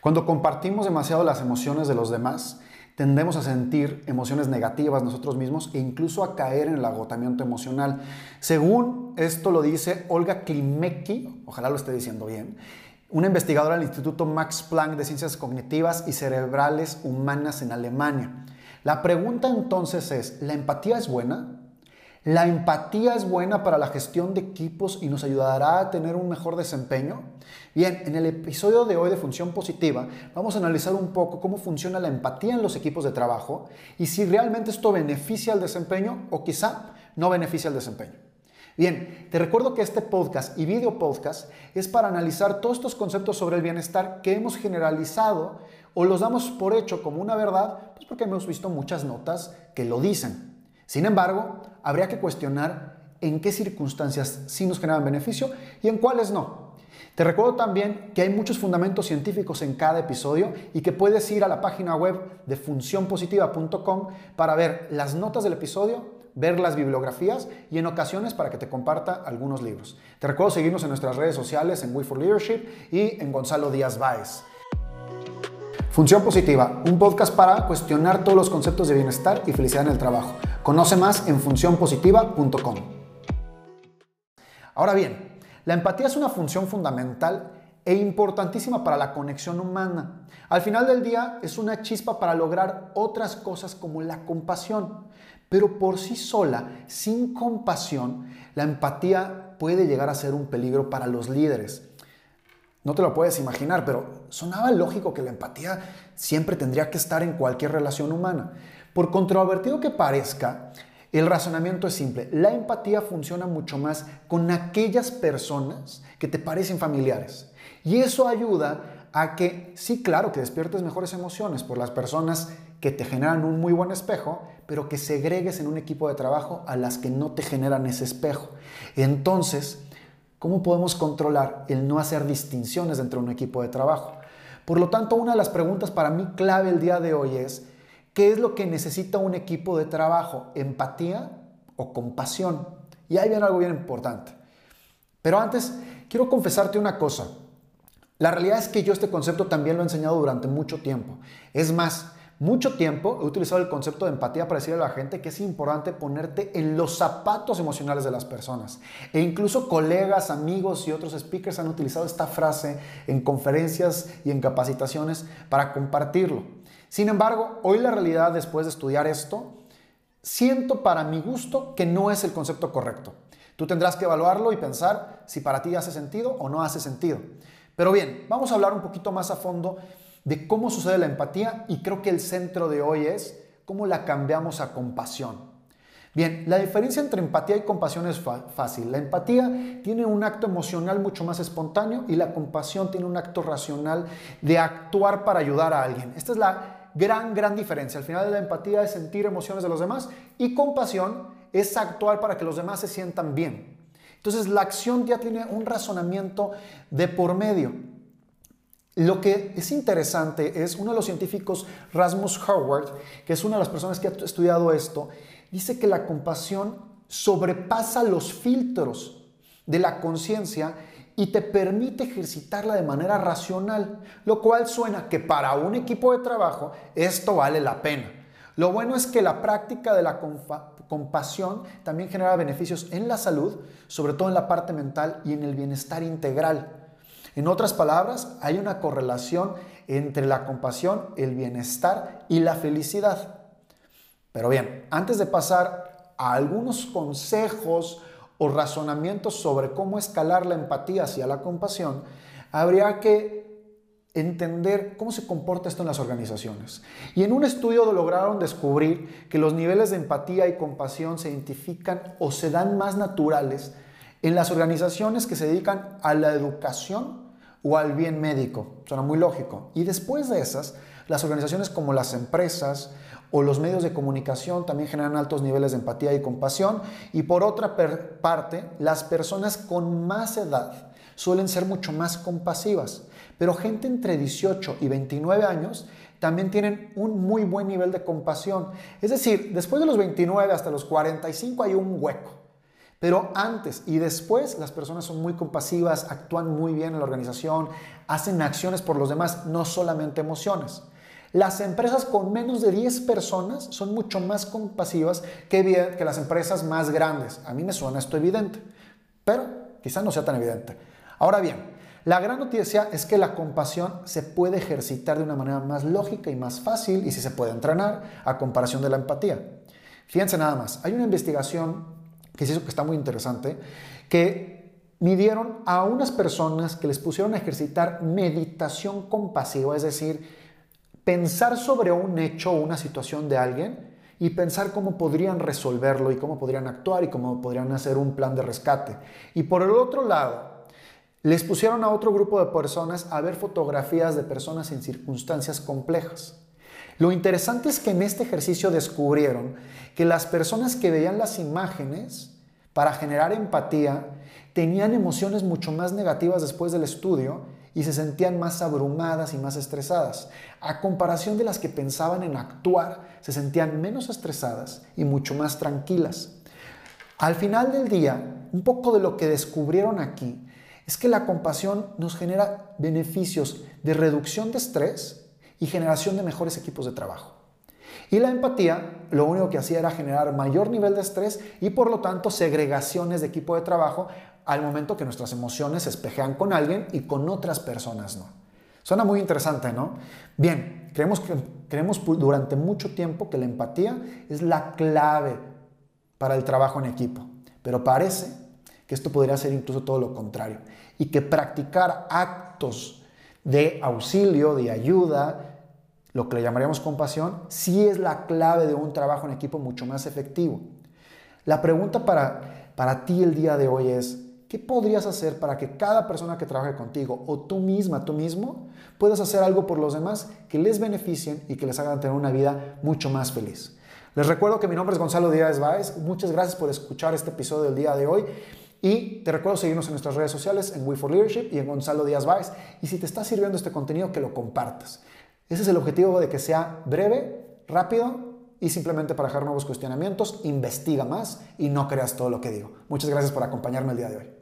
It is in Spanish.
Cuando compartimos demasiado las emociones de los demás, tendemos a sentir emociones negativas nosotros mismos e incluso a caer en el agotamiento emocional. Según esto lo dice Olga Klimecki, ojalá lo esté diciendo bien, una investigadora del Instituto Max Planck de Ciencias Cognitivas y Cerebrales Humanas en Alemania. La pregunta entonces es, ¿la empatía es buena? La empatía es buena para la gestión de equipos y nos ayudará a tener un mejor desempeño. Bien, en el episodio de hoy de Función Positiva vamos a analizar un poco cómo funciona la empatía en los equipos de trabajo y si realmente esto beneficia al desempeño o quizá no beneficia al desempeño. Bien, te recuerdo que este podcast y video podcast es para analizar todos estos conceptos sobre el bienestar que hemos generalizado o los damos por hecho como una verdad, pues porque hemos visto muchas notas que lo dicen. Sin embargo, habría que cuestionar en qué circunstancias sí nos generan beneficio y en cuáles no. Te recuerdo también que hay muchos fundamentos científicos en cada episodio y que puedes ir a la página web de funcionpositiva.com para ver las notas del episodio ver las bibliografías y en ocasiones para que te comparta algunos libros. Te recuerdo seguirnos en nuestras redes sociales en We for Leadership y en Gonzalo Díaz Báez. Función Positiva, un podcast para cuestionar todos los conceptos de bienestar y felicidad en el trabajo. Conoce más en funcionpositiva.com. Ahora bien, la empatía es una función fundamental e importantísima para la conexión humana. Al final del día es una chispa para lograr otras cosas como la compasión. Pero por sí sola, sin compasión, la empatía puede llegar a ser un peligro para los líderes. No te lo puedes imaginar, pero sonaba lógico que la empatía siempre tendría que estar en cualquier relación humana. Por controvertido que parezca, el razonamiento es simple. La empatía funciona mucho más con aquellas personas que te parecen familiares. Y eso ayuda a que, sí, claro, que despiertes mejores emociones por las personas que te generan un muy buen espejo, pero que segregues en un equipo de trabajo a las que no te generan ese espejo. Entonces, ¿cómo podemos controlar el no hacer distinciones dentro de un equipo de trabajo? Por lo tanto, una de las preguntas para mí clave el día de hoy es, ¿qué es lo que necesita un equipo de trabajo? ¿Empatía o compasión? Y ahí viene algo bien importante. Pero antes, quiero confesarte una cosa. La realidad es que yo este concepto también lo he enseñado durante mucho tiempo. Es más, mucho tiempo he utilizado el concepto de empatía para decirle a la gente que es importante ponerte en los zapatos emocionales de las personas. E incluso colegas, amigos y otros speakers han utilizado esta frase en conferencias y en capacitaciones para compartirlo. Sin embargo, hoy la realidad después de estudiar esto, siento para mi gusto que no es el concepto correcto. Tú tendrás que evaluarlo y pensar si para ti hace sentido o no hace sentido. Pero bien, vamos a hablar un poquito más a fondo de cómo sucede la empatía y creo que el centro de hoy es cómo la cambiamos a compasión. Bien, la diferencia entre empatía y compasión es fácil. La empatía tiene un acto emocional mucho más espontáneo y la compasión tiene un acto racional de actuar para ayudar a alguien. Esta es la gran, gran diferencia. Al final de la empatía es sentir emociones de los demás y compasión es actuar para que los demás se sientan bien. Entonces la acción ya tiene un razonamiento de por medio. Lo que es interesante es uno de los científicos, Rasmus Howard, que es una de las personas que ha estudiado esto, dice que la compasión sobrepasa los filtros de la conciencia y te permite ejercitarla de manera racional, lo cual suena que para un equipo de trabajo esto vale la pena. Lo bueno es que la práctica de la compasión también genera beneficios en la salud, sobre todo en la parte mental y en el bienestar integral. En otras palabras, hay una correlación entre la compasión, el bienestar y la felicidad. Pero bien, antes de pasar a algunos consejos o razonamientos sobre cómo escalar la empatía hacia la compasión, habría que entender cómo se comporta esto en las organizaciones. Y en un estudio lograron descubrir que los niveles de empatía y compasión se identifican o se dan más naturales en las organizaciones que se dedican a la educación o al bien médico. Suena muy lógico. Y después de esas, las organizaciones como las empresas o los medios de comunicación también generan altos niveles de empatía y compasión. Y por otra parte, las personas con más edad suelen ser mucho más compasivas. Pero gente entre 18 y 29 años también tienen un muy buen nivel de compasión. Es decir, después de los 29 hasta los 45 hay un hueco. Pero antes y después las personas son muy compasivas, actúan muy bien en la organización, hacen acciones por los demás, no solamente emociones. Las empresas con menos de 10 personas son mucho más compasivas que, las empresas más grandes. A mí me suena esto evidente, pero quizás no sea tan evidente. Ahora bien, la gran noticia es que la compasión se puede ejercitar de una manera más lógica y más fácil y si se puede entrenar a comparación de la empatía. Fíjense nada más, hay una investigación que se hizo que está muy interesante, que midieron a unas personas que les pusieron a ejercitar meditación compasiva, es decir, pensar sobre un hecho o una situación de alguien y pensar cómo podrían resolverlo y cómo podrían actuar y cómo podrían hacer un plan de rescate. Y por el otro lado, les pusieron a otro grupo de personas a ver fotografías de personas en circunstancias complejas. Lo interesante es que en este ejercicio descubrieron que las personas que veían las imágenes para generar empatía tenían emociones mucho más negativas después del estudio y se sentían más abrumadas y más estresadas. A comparación de las que pensaban en actuar, se sentían menos estresadas y mucho más tranquilas. Al final del día, un poco de lo que descubrieron aquí es que la compasión nos genera beneficios de reducción de estrés y generación de mejores equipos de trabajo. Y la empatía lo único que hacía era generar mayor nivel de estrés y por lo tanto segregaciones de equipo de trabajo al momento que nuestras emociones se espejean con alguien y con otras personas no. Suena muy interesante, ¿no? Bien, creemos, que, creemos durante mucho tiempo que la empatía es la clave para el trabajo en equipo, pero parece que esto podría ser incluso todo lo contrario, y que practicar actos de auxilio, de ayuda, lo que le llamaríamos compasión, sí es la clave de un trabajo en equipo mucho más efectivo. La pregunta para, para ti el día de hoy es, ¿qué podrías hacer para que cada persona que trabaje contigo o tú misma, tú mismo, puedas hacer algo por los demás que les beneficien y que les hagan tener una vida mucho más feliz? Les recuerdo que mi nombre es Gonzalo Díaz Báez. Muchas gracias por escuchar este episodio del día de hoy. Y te recuerdo seguirnos en nuestras redes sociales, en We for Leadership y en Gonzalo Díaz Báez. Y si te está sirviendo este contenido, que lo compartas. Ese es el objetivo de que sea breve, rápido y simplemente para dejar nuevos cuestionamientos. Investiga más y no creas todo lo que digo. Muchas gracias por acompañarme el día de hoy.